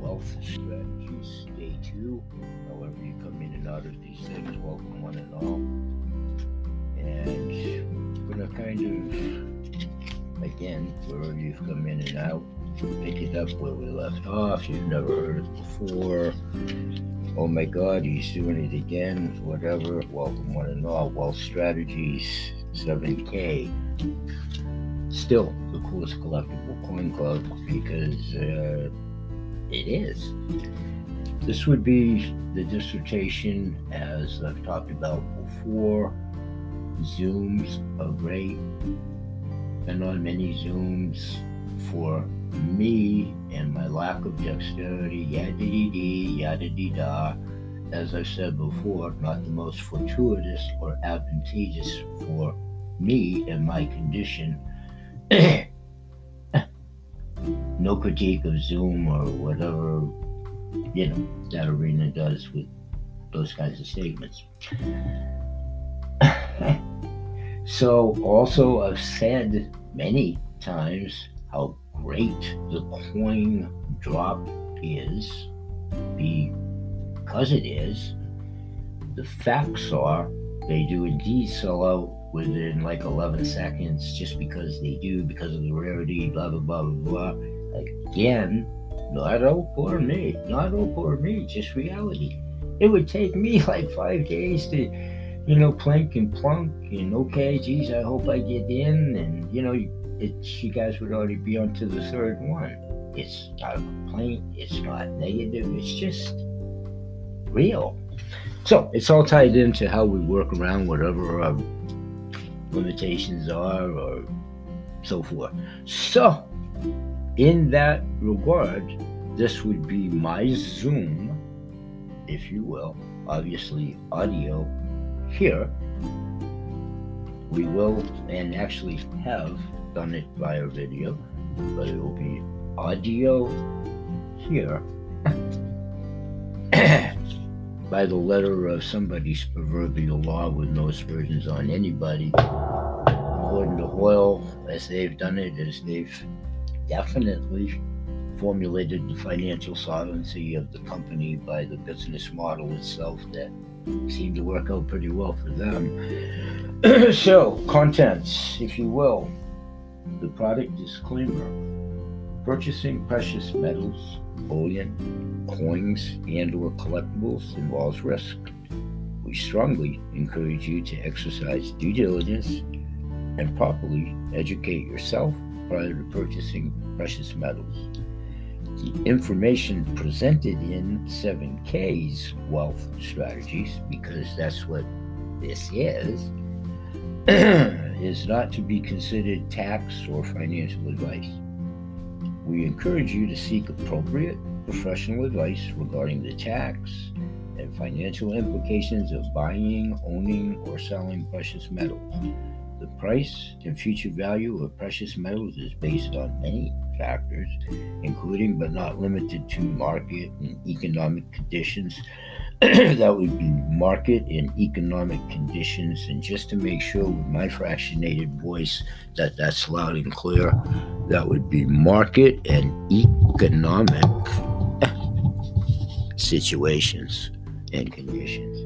Wealth Strategies Day 2. However, you come in and out of these things, welcome one and all. And we're to kind of, again, wherever you've come in and out, pick it up where we left off. You've never heard it before. Oh my God, he's doing it again. Whatever. Welcome one and all. Wealth Strategies 7K still the coolest collectible coin club because uh, it is. This would be the dissertation, as I've talked about before. Zooms are great, and on many Zooms for me and my lack of dexterity, yada dee dee, yada dee da. As I said before, not the most fortuitous or advantageous for me and my condition no critique of Zoom or whatever, you know, that arena does with those kinds of statements. so, also, I've said many times how great the coin drop is because it is. The facts are they do indeed sell out within like 11 seconds just because they do, because of the rarity, blah, blah, blah, blah, blah. Again, not all poor me, not all poor me, just reality. It would take me like five days to, you know, plink and plunk and okay, geez, I hope I get in. And, you know, it, you guys would already be on to the third one. It's not a complaint, it's not negative, it's just real. So it's all tied into how we work around whatever our limitations are or so forth. So, in that regard, this would be my Zoom, if you will, obviously audio here. We will, and actually have done it via video, but it will be audio here by the letter of somebody's proverbial law with no aspersions on anybody. According to Hoyle, as they've done it, as they've definitely formulated the financial solvency of the company by the business model itself that seemed to work out pretty well for them. so, contents, if you will, the product disclaimer purchasing precious metals bullion, coins, and or collectibles involves risk. We strongly encourage you to exercise due diligence and properly educate yourself prior to purchasing precious metals. The information presented in 7K's wealth strategies, because that's what this is, is not to be considered tax or financial advice. We encourage you to seek appropriate professional advice regarding the tax and financial implications of buying, owning, or selling precious metals. The price and future value of precious metals is based on many factors, including but not limited to market and economic conditions, that would be market and economic conditions. And just to make sure with my fractionated voice that that's loud and clear, that would be market and economic situations and conditions.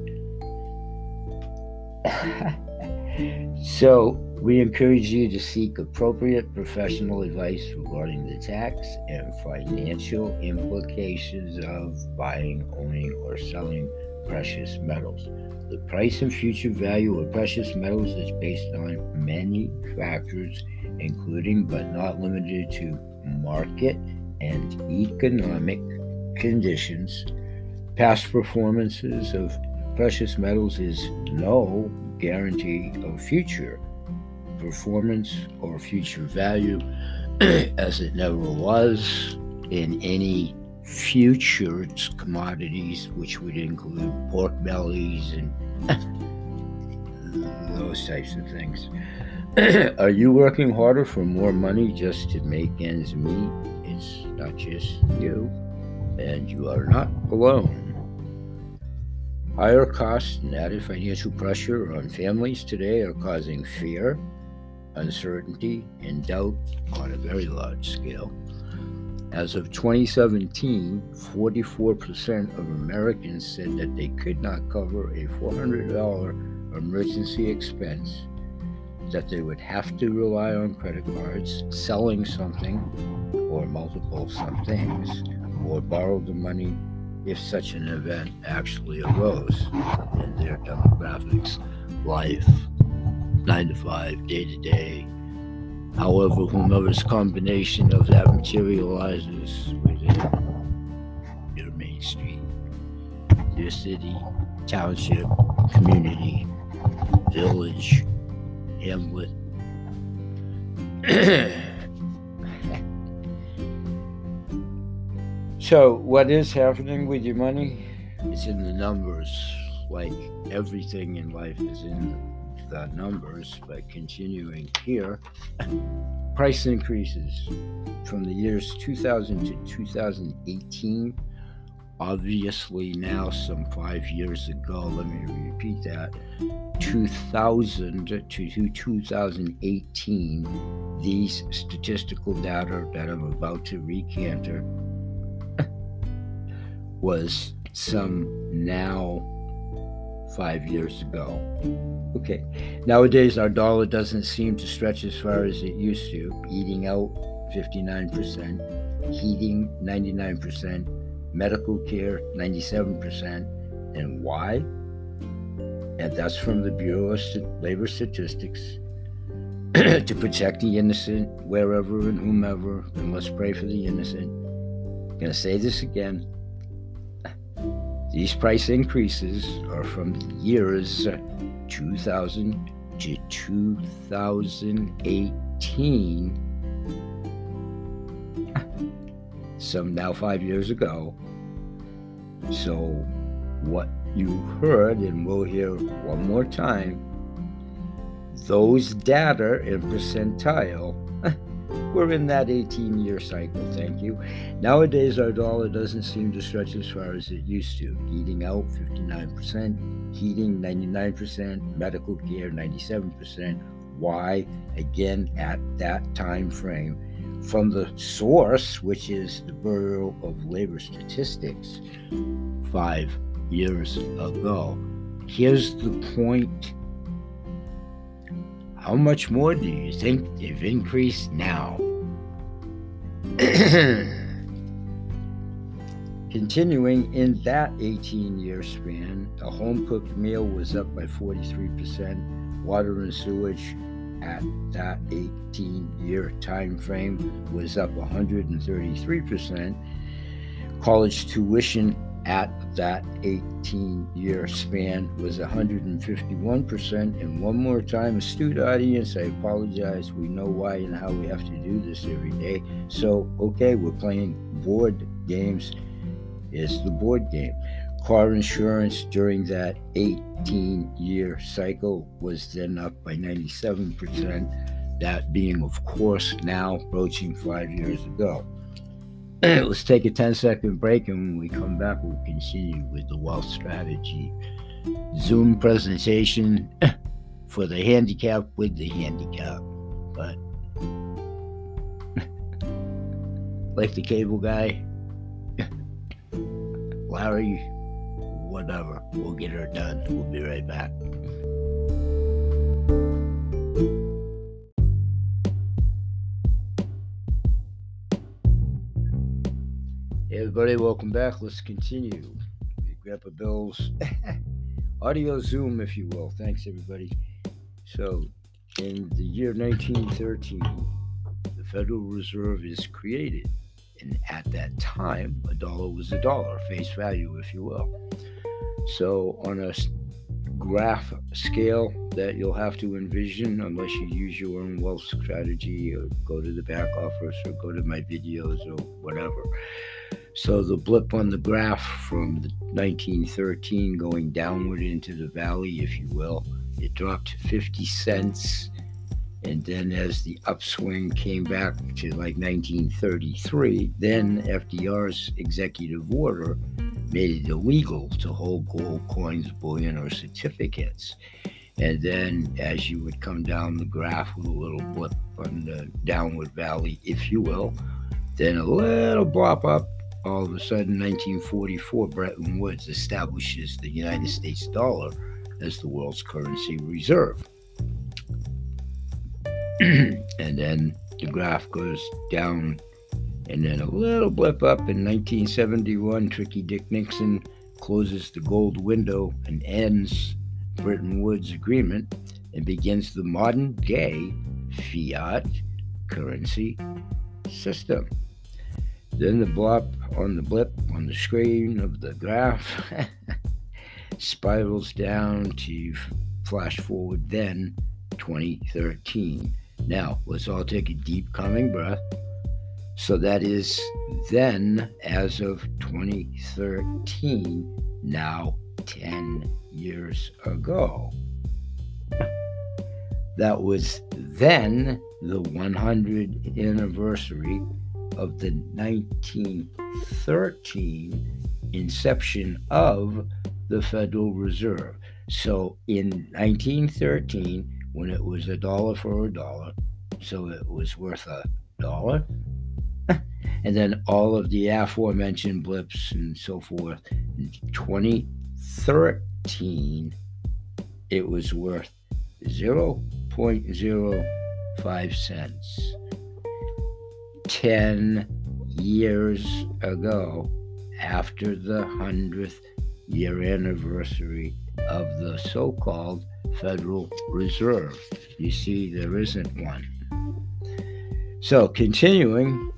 so, we encourage you to seek appropriate professional advice regarding the tax and financial implications of buying, owning, or selling precious metals. The price and future value of precious metals is based on many factors, including but not limited to market and economic conditions. Past performances of precious metals is no guarantee of future performance or future value, as it never was in any futures commodities, which would include pork bellies and those types of things. Are you working harder for more money just to make ends meet? It's not just you, and you are not alone. Higher costs and added financial pressure on families today are causing fear, uncertainty, and doubt on a very large scale. As of 2017, 44% of Americans said that they could not cover a $400 emergency expense, that they would have to rely on credit cards, selling something or multiple somethings, or borrow the money if such an event actually arose in their demographics, life, nine to five, day to day, However, whomever's combination of that materializes within your main street, your city, township, community, village, hamlet. so, what is happening with your money? It's in the numbers, like everything in life is in the numbers, by continuing here, price increases from the years 2000 to 2018. Obviously, now some five years ago, let me repeat that 2000 to 2018, these statistical data that I'm about to recanter was some now five years ago. Okay, nowadays our dollar doesn't seem to stretch as far as it used to. Eating out 59%, heating 99%, medical care 97%. And why? And that's from the Bureau of Labor Statistics to protect the innocent wherever and whomever, and let's pray for the innocent. I'm going to say this again these price increases are from years 2000 to 2018, some now five years ago. So, what you heard, and we'll hear one more time, those data in percentile we're in that 18 year cycle, thank you. Nowadays, our dollar doesn't seem to stretch as far as it used to. Eating out 59%, heating 99%, medical care 97%. Why? Again, at that time frame. From the source, which is the Bureau of Labor Statistics, five years ago. Here's the point how much more do you think they've increased now? Continuing in that 18 year span, a home cooked meal was up by 43%, water and sewage at that 18 year time frame was up 133%, college tuition at that 18 year span was 151%. And one more time, astute audience, I apologize. We know why and how we have to do this every day. So, okay, we're playing board games. Is the board game. Car insurance during that 18 year cycle was then up by 97%. That being, of course, now approaching five years ago. Let's take a 10 second break, and when we come back, we'll continue with the wealth strategy Zoom presentation for the handicap with the handicap. But like the cable guy, Larry, whatever, we'll get her done. We'll be right back. Everybody. Welcome back. Let's continue. Grandpa Bill's audio Zoom, if you will. Thanks, everybody. So, in the year 1913, the Federal Reserve is created. And at that time, a dollar was a dollar, face value, if you will. So, on a graph scale that you'll have to envision unless you use your own wealth strategy or go to the back office or go to my videos or whatever. So the blip on the graph from 1913 going downward into the valley, if you will, it dropped 50 cents. And then as the upswing came back to like 1933, then FDR's executive order made it illegal to hold gold coins, bullion, or certificates. And then as you would come down the graph with a little blip on the downward valley, if you will, Then a little blop up. All of a sudden, 1944, Bretton Woods establishes the United States dollar as the world's currency reserve. and then the graph goes down, and then a little blip up in 1971. Tricky Dick Nixon closes the gold window and ends Bretton Woods agreement and begins the modern day fiat currency system. Then the blop on the blip on the screen of the graph spirals down to flash forward then 2013. Now, let's all take a deep calming breath. So that is then, as of 2013, now 10 years ago. That was then the 100th anniversary of the 1913 inception of the Federal Reserve. So in 1913, when it was a dollar for a dollar, so it was worth a dollar. and then all of the aforementioned blips and so forth. In 2013, it was worth 0.05 cents. 10 years ago, after the 100th year anniversary of the so called Federal Reserve. You see, there isn't one. So, continuing,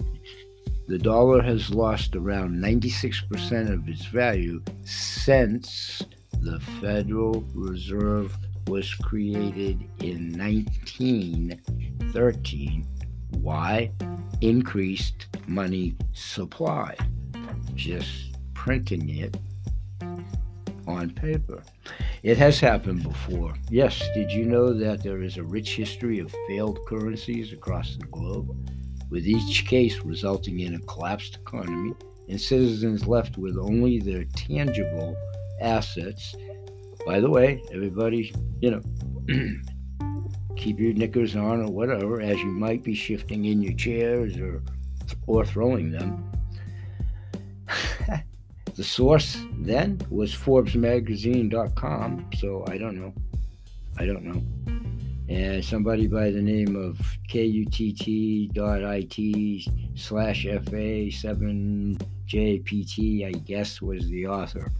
the dollar has lost around 96% of its value since the Federal Reserve was created in 1913. Why? Increased money supply. Just printing it on paper. It has happened before. Yes, did you know that there is a rich history of failed currencies across the globe, with each case resulting in a collapsed economy and citizens left with only their tangible assets? By the way, everybody, you know, keep your knickers on or whatever, as you might be shifting in your chairs or or throwing them. The source then was ForbesMagazine.com, so I don't know. I don't know. And somebody by the name of kutt.it slash FA7JPT, I guess, was the author.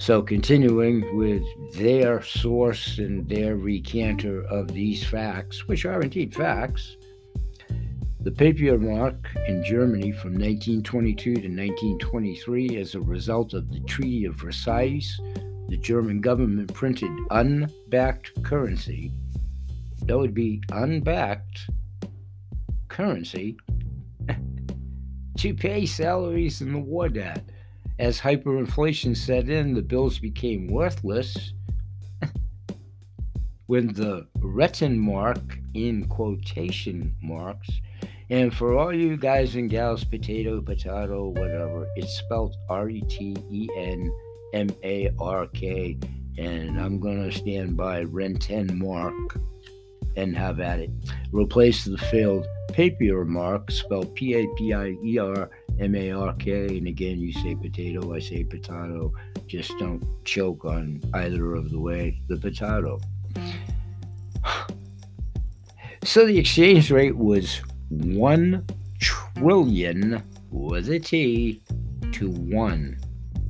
So, continuing with their source and their recanter of these facts, which are indeed facts, the papier mark in Germany from 1922 to 1923, as a result of the Treaty of Versailles, the German government printed unbacked currency. That would be unbacked currency to pay salaries in the war debt. As hyperinflation set in, the bills became worthless. when the Rentenmark, in quotation marks, and for all you guys and gals, potato, potato, whatever, it's spelled R E T E N M A R K. And I'm going to stand by Renten Mark and have at it. Replace the failed papier mark, spelled P A P I E R M A R K. And again, you say potato, I say potato. Just don't choke on either of the way the potato. So the exchange rate was 1 trillion with a T to 1.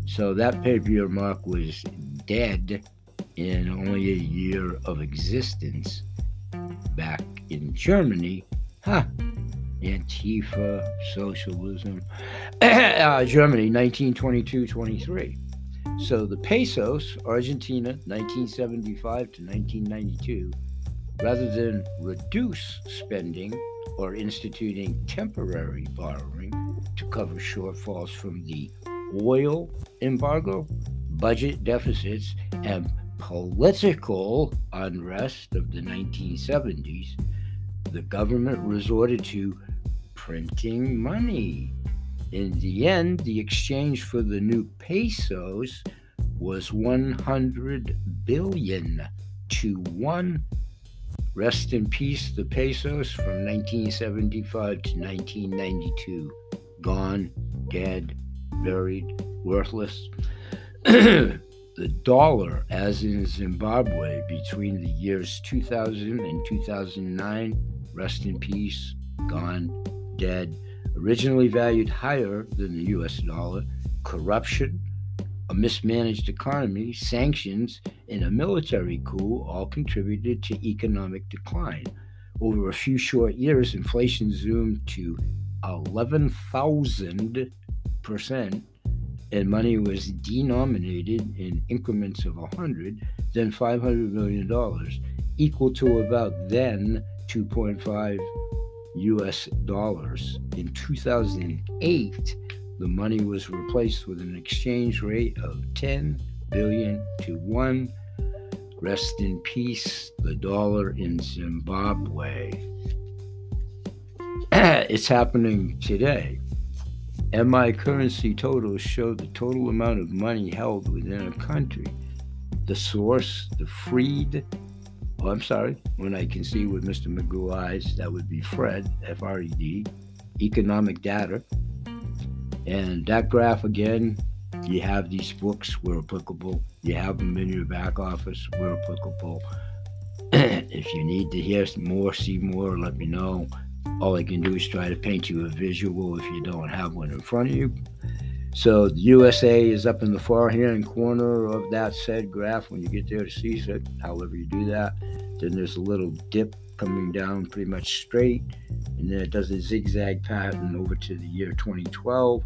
So that papier mark was dead in only a year of existence back in Germany. Huh. Antifa, socialism. uh, Germany, 1922 23. So the pesos, Argentina, 1975 to 1992, rather than reduce spending, or instituting temporary borrowing to cover shortfalls from the oil embargo, budget deficits, and political unrest of the 1970s, the government resorted to printing money. In the end, the exchange for the new pesos was 100 billion to 1 Rest in peace, the pesos from 1975 to 1992. Gone, dead, buried, worthless. the dollar, as in Zimbabwe, between the years 2000 and 2009, rest in peace, gone, dead, originally valued higher than the US dollar, corruption, a mismanaged economy, sanctions, and a military coup all contributed to economic decline. Over a few short years, inflation zoomed to 11,000%, and money was denominated in increments of 100, then $500 million, equal to about then 2.5 US dollars. In 2008, the money was replaced with an exchange rate of 10 billion to 1. Rest in peace, the dollar in Zimbabwe. it's happening today. MI currency totals show the total amount of money held within a country. The source, the freed, oh, I'm sorry, when I can see with Mr. Magoo eyes, that would be Fred, F R E D, economic data. And that graph again, you have these books where applicable, you have them in your back office where applicable. if you need to hear more, see more, let me know all I can do is try to paint you a visual if you don't have one in front of you. So the USA is up in the far hand corner of that said graph when you get there to see it, however you do that. Then there's a little dip coming down pretty much straight, and then it does a zigzag pattern over to the year 2012.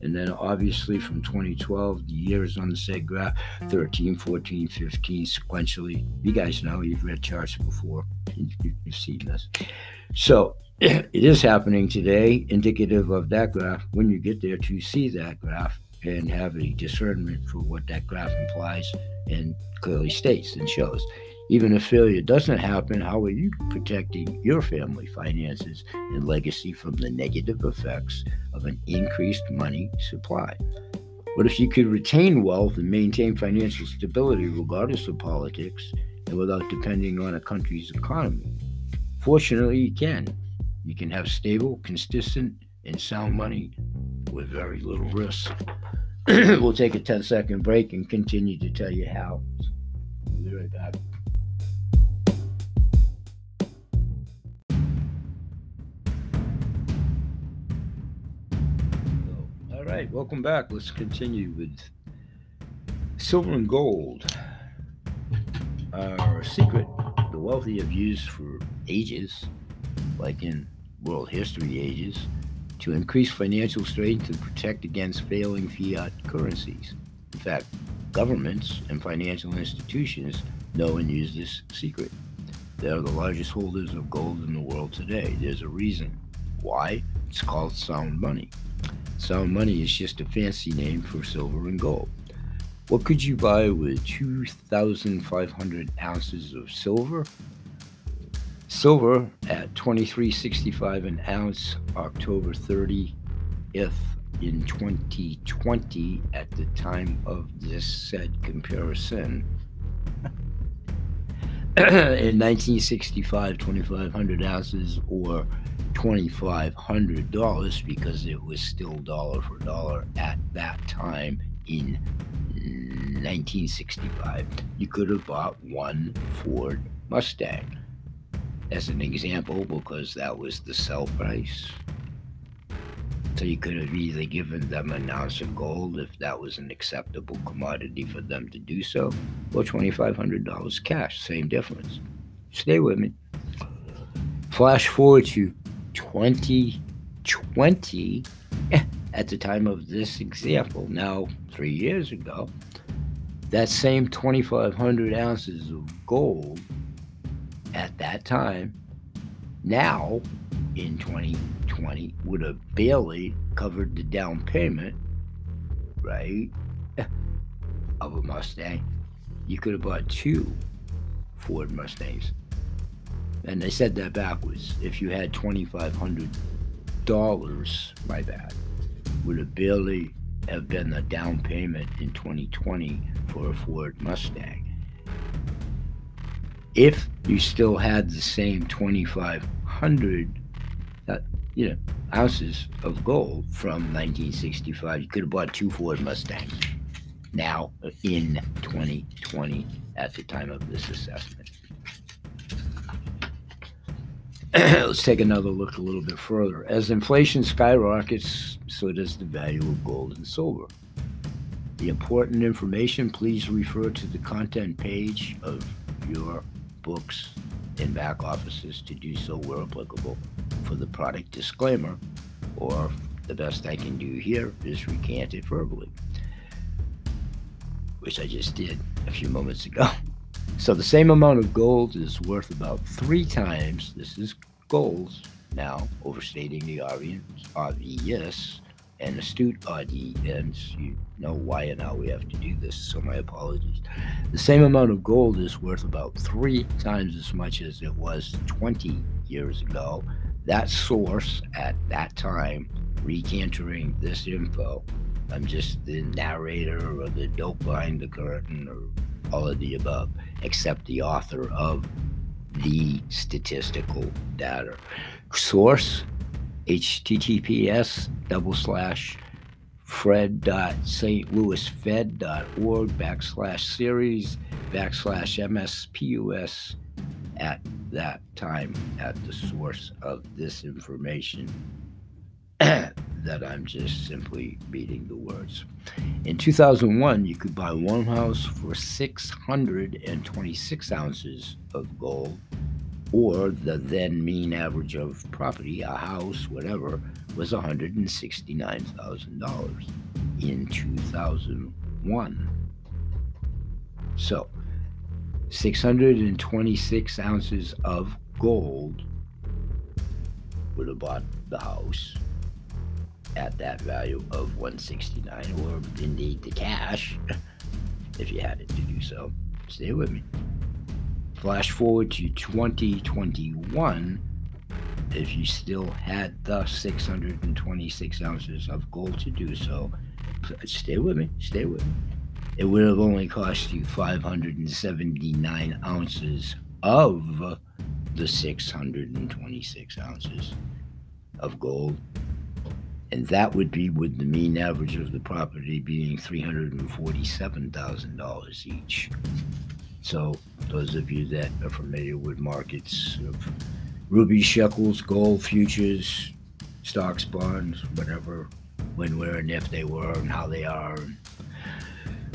And then obviously from 2012, the years on the said graph 13, 14, 15 sequentially. You guys know, you've read charts before, you've seen this. So it is happening today, indicative of that graph. When you get there to see that graph and have a discernment for what that graph implies and clearly states and shows. Even if failure doesn't happen, how are you protecting your family finances and legacy from the negative effects of an increased money supply? What if you could retain wealth and maintain financial stability regardless of politics and without depending on a country's economy? Fortunately, you can. You can have stable, consistent, and sound money with very little risk. we'll take a 10 second break and continue to tell you how. We'll be right back. Right, welcome back. Let's continue with silver and gold. Our secret the wealthy have used for ages, like in world history ages to increase financial strength and protect against failing fiat currencies. In fact, governments and financial institutions know and use this secret. They are the largest holders of gold in the world today. There's a reason. Why? It's called sound money. Sound money is just a fancy name for silver and gold. What could you buy with 2,500 ounces of silver Silver at 23.65 an ounce, October 30th in 2020 at the time of this said comparison. in 1965, 2,500 ounces or $2,500 because it was still dollar for dollar at that time in 1965. You could have bought one Ford Mustang as an example because that was the sell price. So you could have easily given them an ounce of gold if that was an acceptable commodity for them to do so, or $2,500 cash, same difference. Stay with me. Flash forward to 2020, eh, at the time of this example, now three years ago, that same 2,500 ounces of gold at that time, now in 2020, would have barely covered the down payment, right, eh, of a Mustang. You could have bought two Ford Mustangs. And they said that backwards. If you had $2,500, my bad, would have barely have been the down payment in 2020 for a Ford Mustang. if you still had the same 2,500 uh, you know, ounces of gold from 1965, you could have bought two Ford Mustangs now in 2020 at the time of this assessment. Let's take another look a little bit further. As inflation skyrockets, so does the value of gold and silver. The important information, please refer to the content page of your books and back offices to do so where applicable for the product disclaimer, or the best I can do here is recant it verbally, which I just did a few moments ago. So the same amount of gold is worth about three times, this is gold now, overstating the obvious, and astute audience, you know why and how we have to do this, so my apologies. The same amount of gold is worth about three times as much as it was 20 years ago. That source at that time, recantering this info, I'm just the narrator or the dope behind the curtain or all of the above, except the author of the statistical data. Source https double slash fred.stlouisfed.org backslash series backslash mspus at that time at the source of this information that I'm just simply beating the words. In 2001, you could buy one house for 626 ounces of gold or the then mean average of property, a house, whatever, was $169,000 in 2001. So, 626 ounces of gold would have bought the house at that value of 169 or indeed the cash if you had it to do so. Stay with me. Flash forward to 2021, if you still had the 626 ounces of gold to do so, stay with me, stay with me. It would have only cost you 579 ounces of the 626 ounces of gold. And that would be with the mean average of the property being $347,000 each. So, those of you that are familiar with markets of ruby, shekels, gold, futures, stocks, bonds, whatever, when, where, and if they were, and how they are, and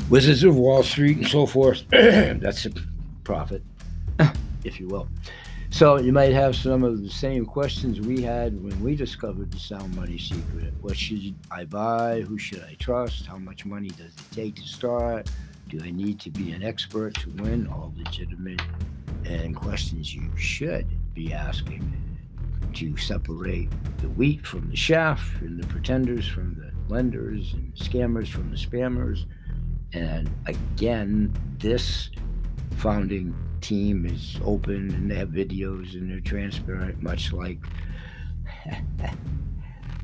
Wizards of Wall Street, and so forth. That's a profit, uh. if you will. So you might have some of the same questions we had when we discovered the sound money secret. What should I buy? Who should I trust? How much money does it take to start? Do I need to be an expert to win? All legitimate and questions you should be asking to separate the wheat from the chaff and the pretenders from the lenders and scammers from the spammers. And again, this founding team is open and they have videos and they're transparent, much like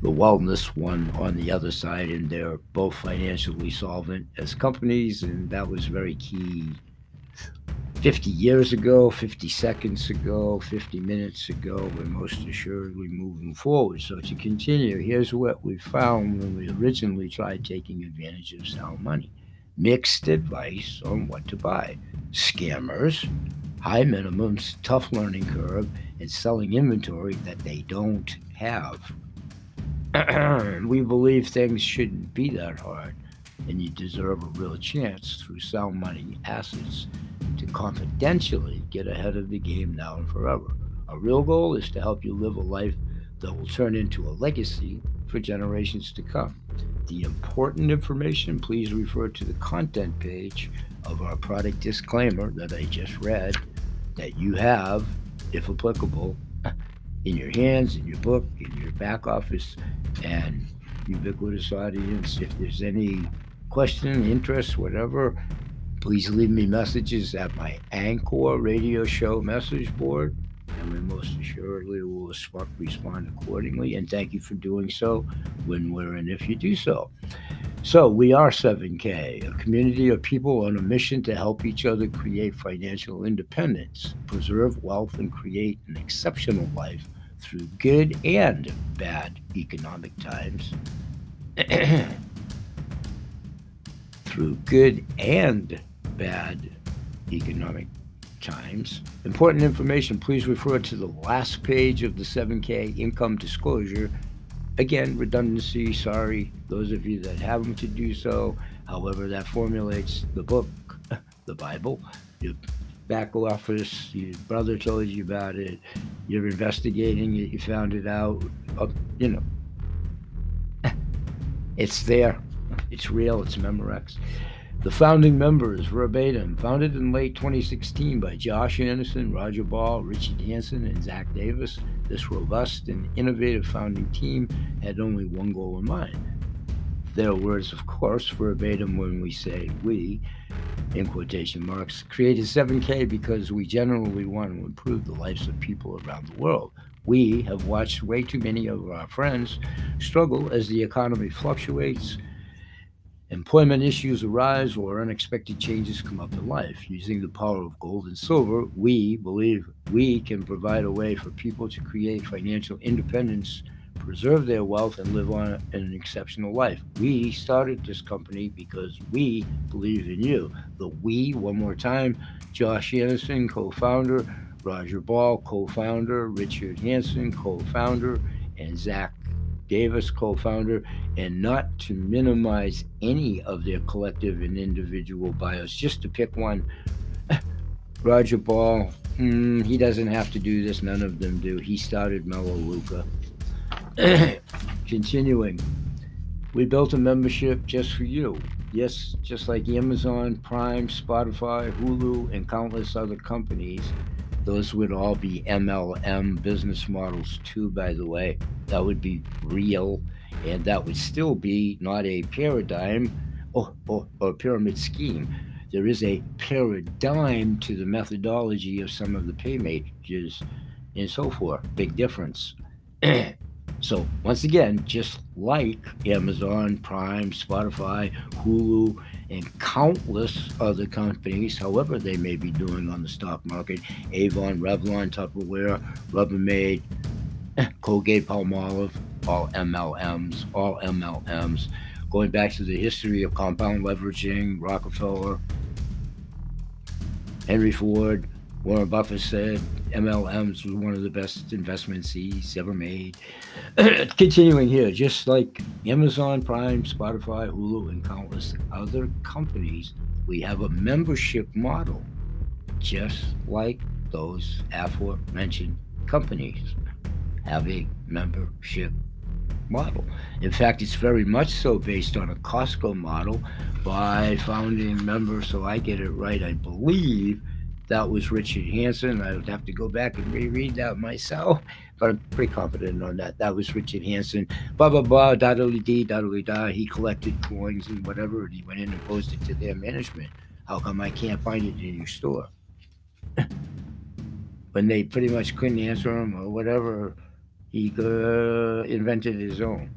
the wellness one on the other side, and they're both financially solvent as companies, and that was very key 50 years ago, 50 seconds ago, 50 minutes ago, we're most assuredly moving forward. So to continue, here's what we found when we originally tried taking advantage of sound money. Mixed advice on what to buy. Scammers, high minimums, tough learning curve, and selling inventory that they don't have. we believe things shouldn't be that hard, and you deserve a real chance through sound money assets to confidentially get ahead of the game now and forever. Our real goal is to help you live a life that will turn into a legacy for generations to come. The important information, please refer to the content page of our product disclaimer that I just read that you have, if applicable, in your hands, in your book, in your back office, and ubiquitous audience. If there's any question, interest, whatever, please leave me messages at my Anchor radio show message board, and we most assuredly will respond accordingly. And thank you for doing so when, where, and if you do so. So, we are 7K, a community of people on a mission to help each other create financial independence, preserve wealth, and create an exceptional life through good and bad economic times. through good and bad economic times. Important information, please refer to the last page of the 7K income disclosure. Again, redundancy, sorry, those of you that have them to do so. However, that formulates the book, the Bible. Your back office, your brother told you about it, you're investigating it, you found it out, uh, you know. It's there. It's real. It's Memorex. The founding members, verbatim, founded in late 2016 by Josh Anderson, Roger Ball, Richard Hanson, and Zach Davis. This robust and innovative founding team had only one goal in mind. Their words, of course, verbatim when we say we, in quotation marks, created 7K because we generally want to improve the lives of people around the world. We have watched way too many of our friends struggle as the economy fluctuates employment issues arise or unexpected changes come up in life. Using the power of gold and silver, we believe we can provide a way for people to create financial independence, preserve their wealth, and live on an exceptional life. We started this company because we believe in you. The we, one more time, Josh Anderson, co founder, Roger Ball, co founder, Richard Hanson, co founder, and Zach Davis, co founder, and not to minimize any of their collective and individual bios, just to pick one. Roger Ball, hmm, he doesn't have to do this, none of them do. He started Melaleuca. Continuing, we built a membership just for you. Yes, just like Amazon, Prime, Spotify, Hulu, and countless other companies those would all be MLM business models, too, by the way. That would be real, and that would still be not a paradigm oh, oh, oh, or, or, or pyramid scheme. There is a paradigm to the methodology of some of the pay and so forth. Big difference. so, once again, just like Amazon, Prime, Spotify, Hulu, and countless other companies, however they may be doing on the stock market Avon, Revlon, Tupperware, Rubbermaid, Colgate Palmolive, all MLMs, all MLMs. Going back to the history of compound leveraging, Rockefeller, Henry Ford, Warren Buffett said MLMs was one of the best investments he's ever made. Continuing here, just like Amazon Prime, Spotify, Hulu, and countless other companies, we have a membership model, just like those aforementioned companies have a membership model. In fact, it's very much so based on a Costco model by founding member, so I get it right, I believe that was Richard Hanson. I would have to go back and reread that myself, but I'm pretty confident on that. That was Richard Hanson. Blah blah blah. Da da da da. He collected coins and whatever, and he went in and posed it to their management. How come I can't find it in your store? when they pretty much couldn't answer him or whatever, he uh, invented his own.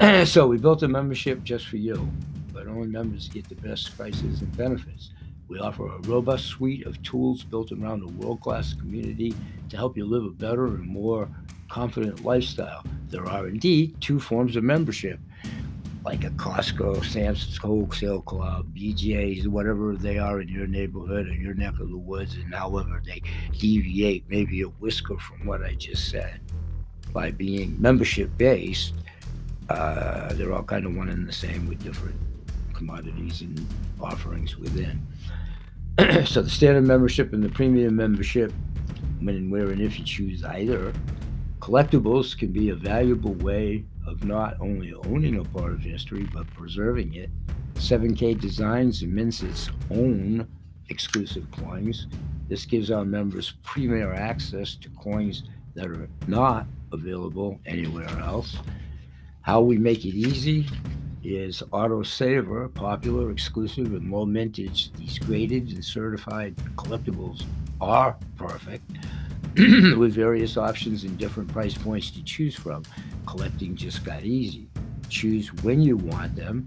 so we built a membership just for you, but only members get the best prices and benefits. We offer a robust suite of tools built around a world class community to help you live a better and more confident lifestyle. There are indeed two forms of membership, like a Costco, Sam's Wholesale Club, BJ's, whatever they are in your neighborhood or your neck of the woods, and however they deviate maybe a whisker from what I just said. By being membership based, uh, they're all kind of one and the same with different commodities and offerings within. so the standard membership and the premium membership, when and where and if you choose either, collectibles can be a valuable way of not only owning a part of history but preserving it. 7K Designs and mints its own exclusive coins. This gives our members premier access to coins that are not available anywhere else. How we make it easy is Auto Saver, popular, exclusive, and low mintage. These graded and certified collectibles are perfect with various options and different price points to choose from. Collecting just got easy. Choose when you want them,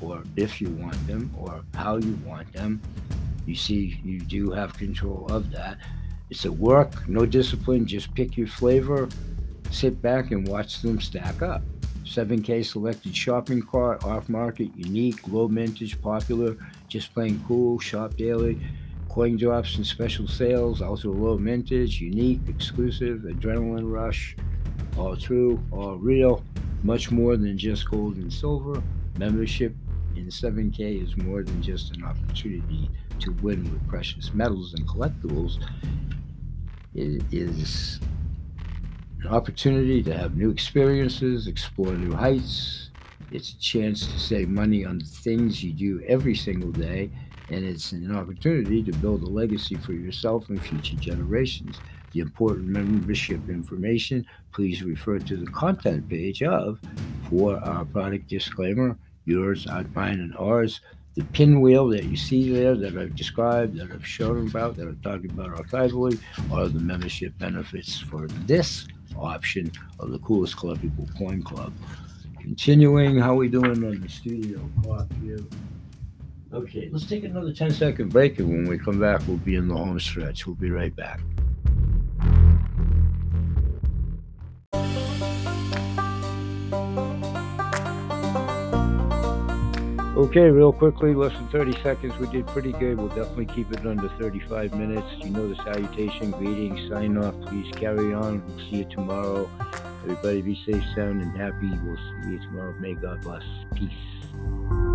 or if you want them, or how you want them. You see, you do have control of that. It's a work, no discipline, just pick your flavor, sit back and watch them stack up. 7K selected shopping cart, off market, unique, low mintage, popular, just plain cool, shop daily, coin drops and special sales, also low mintage, unique, exclusive, adrenaline rush, all true, all real, much more than just gold and silver. Membership in 7K is more than just an opportunity to win with precious metals and collectibles. It is an opportunity to have new experiences, explore new heights. It's a chance to save money on the things you do every single day, and it's an opportunity to build a legacy for yourself and future generations. The important membership information, please refer to the content page of for our product disclaimer, yours, mine, and ours. The pinwheel that you see there that I've described, that I've shown about, that I've talked about archivally, are the membership benefits for this option of the coolest collectible coin club. Continuing, how we doing on the studio clock here? Okay, let's take another 10 second break, and when we come back, we'll be in the home stretch. We'll be right back. Okay, real quickly, less than 30 seconds. We did pretty good. We'll definitely keep it under 35 minutes. You know the salutation, greetings, sign off. Please carry on. We'll see you tomorrow. Everybody be safe, sound, and happy. We'll see you tomorrow. May God bless. Peace.